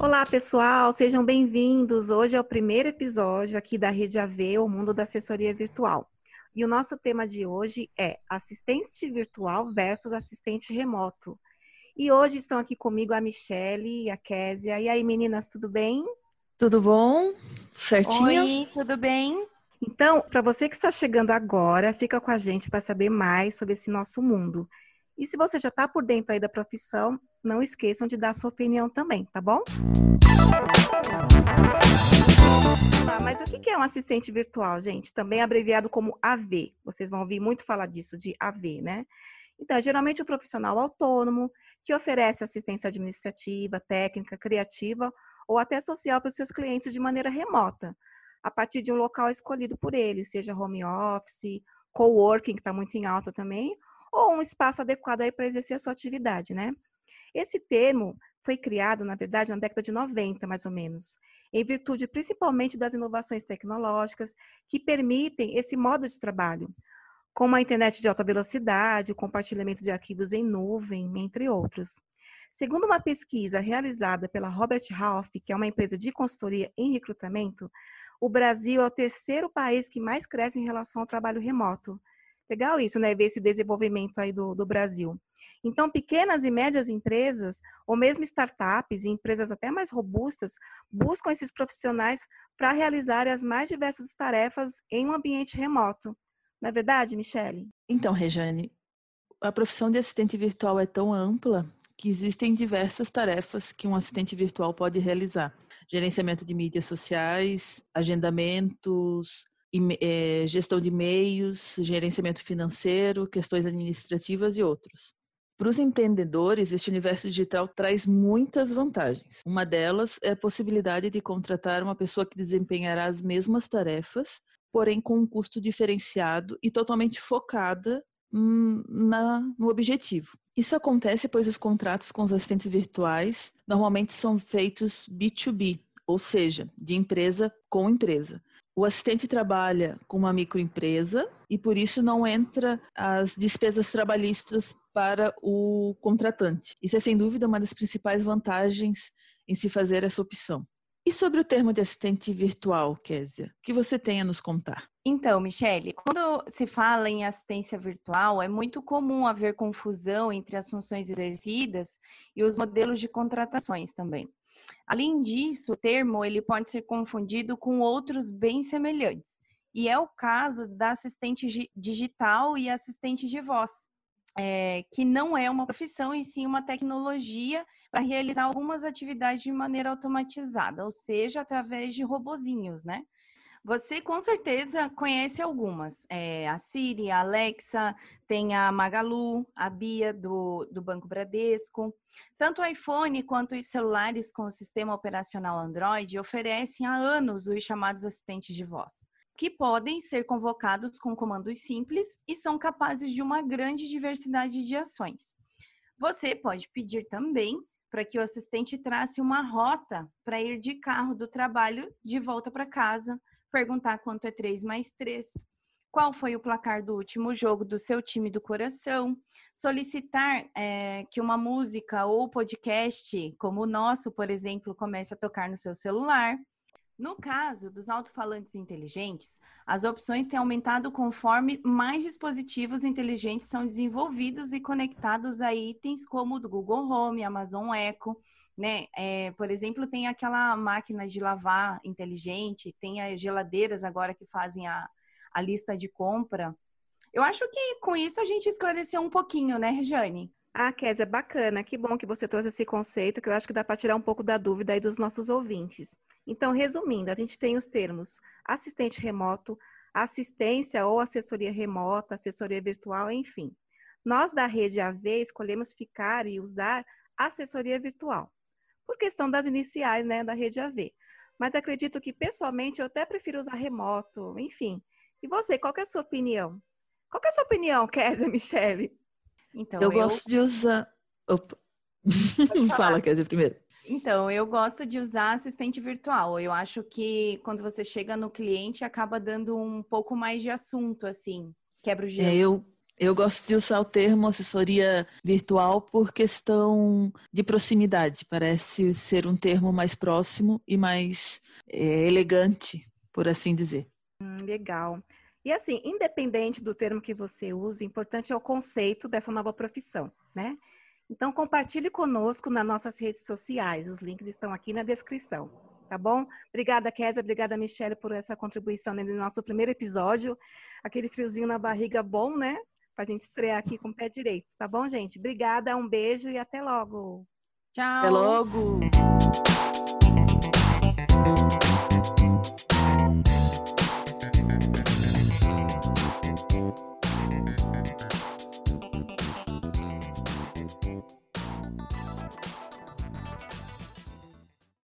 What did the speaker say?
Olá, pessoal, sejam bem-vindos. Hoje é o primeiro episódio aqui da Rede AV, o mundo da assessoria virtual. E o nosso tema de hoje é assistente virtual versus assistente remoto. E hoje estão aqui comigo a Michelle e a Késia. E aí, meninas, tudo bem? Tudo bom? Certinho? Oi, tudo bem? Então, para você que está chegando agora, fica com a gente para saber mais sobre esse nosso mundo. E se você já está por dentro aí da profissão, não esqueçam de dar sua opinião também, tá bom? Tá, mas o que é um assistente virtual, gente? Também abreviado como AV. Vocês vão ouvir muito falar disso, de AV, né? Então, é geralmente um profissional autônomo que oferece assistência administrativa, técnica, criativa ou até social para os seus clientes de maneira remota, a partir de um local escolhido por eles, seja home office, coworking, que está muito em alta também, ou um espaço adequado aí para exercer a sua atividade, né? Esse termo foi criado, na verdade, na década de 90, mais ou menos, em virtude principalmente das inovações tecnológicas que permitem esse modo de trabalho, como a internet de alta velocidade, o compartilhamento de arquivos em nuvem, entre outros. Segundo uma pesquisa realizada pela Robert Half, que é uma empresa de consultoria em recrutamento, o Brasil é o terceiro país que mais cresce em relação ao trabalho remoto. Legal isso, né? Ver esse desenvolvimento aí do, do Brasil. Então, pequenas e médias empresas, ou mesmo startups e empresas até mais robustas, buscam esses profissionais para realizarem as mais diversas tarefas em um ambiente remoto. Não é verdade, Michele? Então, Rejane, a profissão de assistente virtual é tão ampla que existem diversas tarefas que um assistente virtual pode realizar gerenciamento de mídias sociais, agendamentos, é, gestão de e-mails, gerenciamento financeiro, questões administrativas e outros. Para os empreendedores, este universo digital traz muitas vantagens. Uma delas é a possibilidade de contratar uma pessoa que desempenhará as mesmas tarefas, porém com um custo diferenciado e totalmente focada na, no objetivo. Isso acontece pois os contratos com os assistentes virtuais normalmente são feitos B2B, ou seja, de empresa com empresa. O assistente trabalha com uma microempresa e por isso não entra as despesas trabalhistas para o contratante. Isso é sem dúvida uma das principais vantagens em se fazer essa opção. E sobre o termo de assistente virtual, Késia, o que você tem a nos contar? Então, Michele, quando se fala em assistência virtual, é muito comum haver confusão entre as funções exercidas e os modelos de contratações também. Além disso, o termo ele pode ser confundido com outros bem semelhantes, e é o caso da assistente digital e assistente de voz, é, que não é uma profissão e sim uma tecnologia para realizar algumas atividades de maneira automatizada, ou seja, através de robozinhos, né? Você com certeza conhece algumas. É, a Siri, a Alexa, tem a Magalu, a Bia do, do Banco Bradesco. Tanto o iPhone quanto os celulares com o sistema operacional Android oferecem há anos os chamados assistentes de voz, que podem ser convocados com comandos simples e são capazes de uma grande diversidade de ações. Você pode pedir também para que o assistente trace uma rota para ir de carro do trabalho de volta para casa perguntar quanto é 3 mais 3, qual foi o placar do último jogo do seu time do coração, solicitar é, que uma música ou podcast, como o nosso, por exemplo, comece a tocar no seu celular. No caso dos alto-falantes inteligentes, as opções têm aumentado conforme mais dispositivos inteligentes são desenvolvidos e conectados a itens como o do Google Home, Amazon Echo, né? É, por exemplo, tem aquela máquina de lavar inteligente, tem as geladeiras agora que fazem a, a lista de compra. Eu acho que com isso a gente esclareceu um pouquinho, né, Regiane? Ah, Kézia, bacana. Que bom que você trouxe esse conceito, que eu acho que dá para tirar um pouco da dúvida aí dos nossos ouvintes. Então, resumindo, a gente tem os termos assistente remoto, assistência ou assessoria remota, assessoria virtual, enfim. Nós da rede AV escolhemos ficar e usar assessoria virtual por questão das iniciais, né, da rede AV. Mas acredito que, pessoalmente, eu até prefiro usar remoto, enfim. E você, qual é a sua opinião? Qual é a sua opinião, Kézia Michele? Então, eu, eu... gosto de usar... Opa. Fala, Kézia, primeiro. Então, eu gosto de usar assistente virtual. Eu acho que quando você chega no cliente, acaba dando um pouco mais de assunto, assim, quebra o gelo. É, eu, Eu gosto de usar o termo assessoria virtual por questão de proximidade. Parece ser um termo mais próximo e mais é, elegante, por assim dizer. Hum, legal. E assim, independente do termo que você use, importante é o conceito dessa nova profissão, né? Então, compartilhe conosco nas nossas redes sociais. Os links estão aqui na descrição, tá bom? Obrigada, Kézia. Obrigada, Michelle, por essa contribuição no nosso primeiro episódio. Aquele friozinho na barriga bom, né? Pra gente estrear aqui com o pé direito, tá bom, gente? Obrigada, um beijo e até logo. Tchau. Até logo.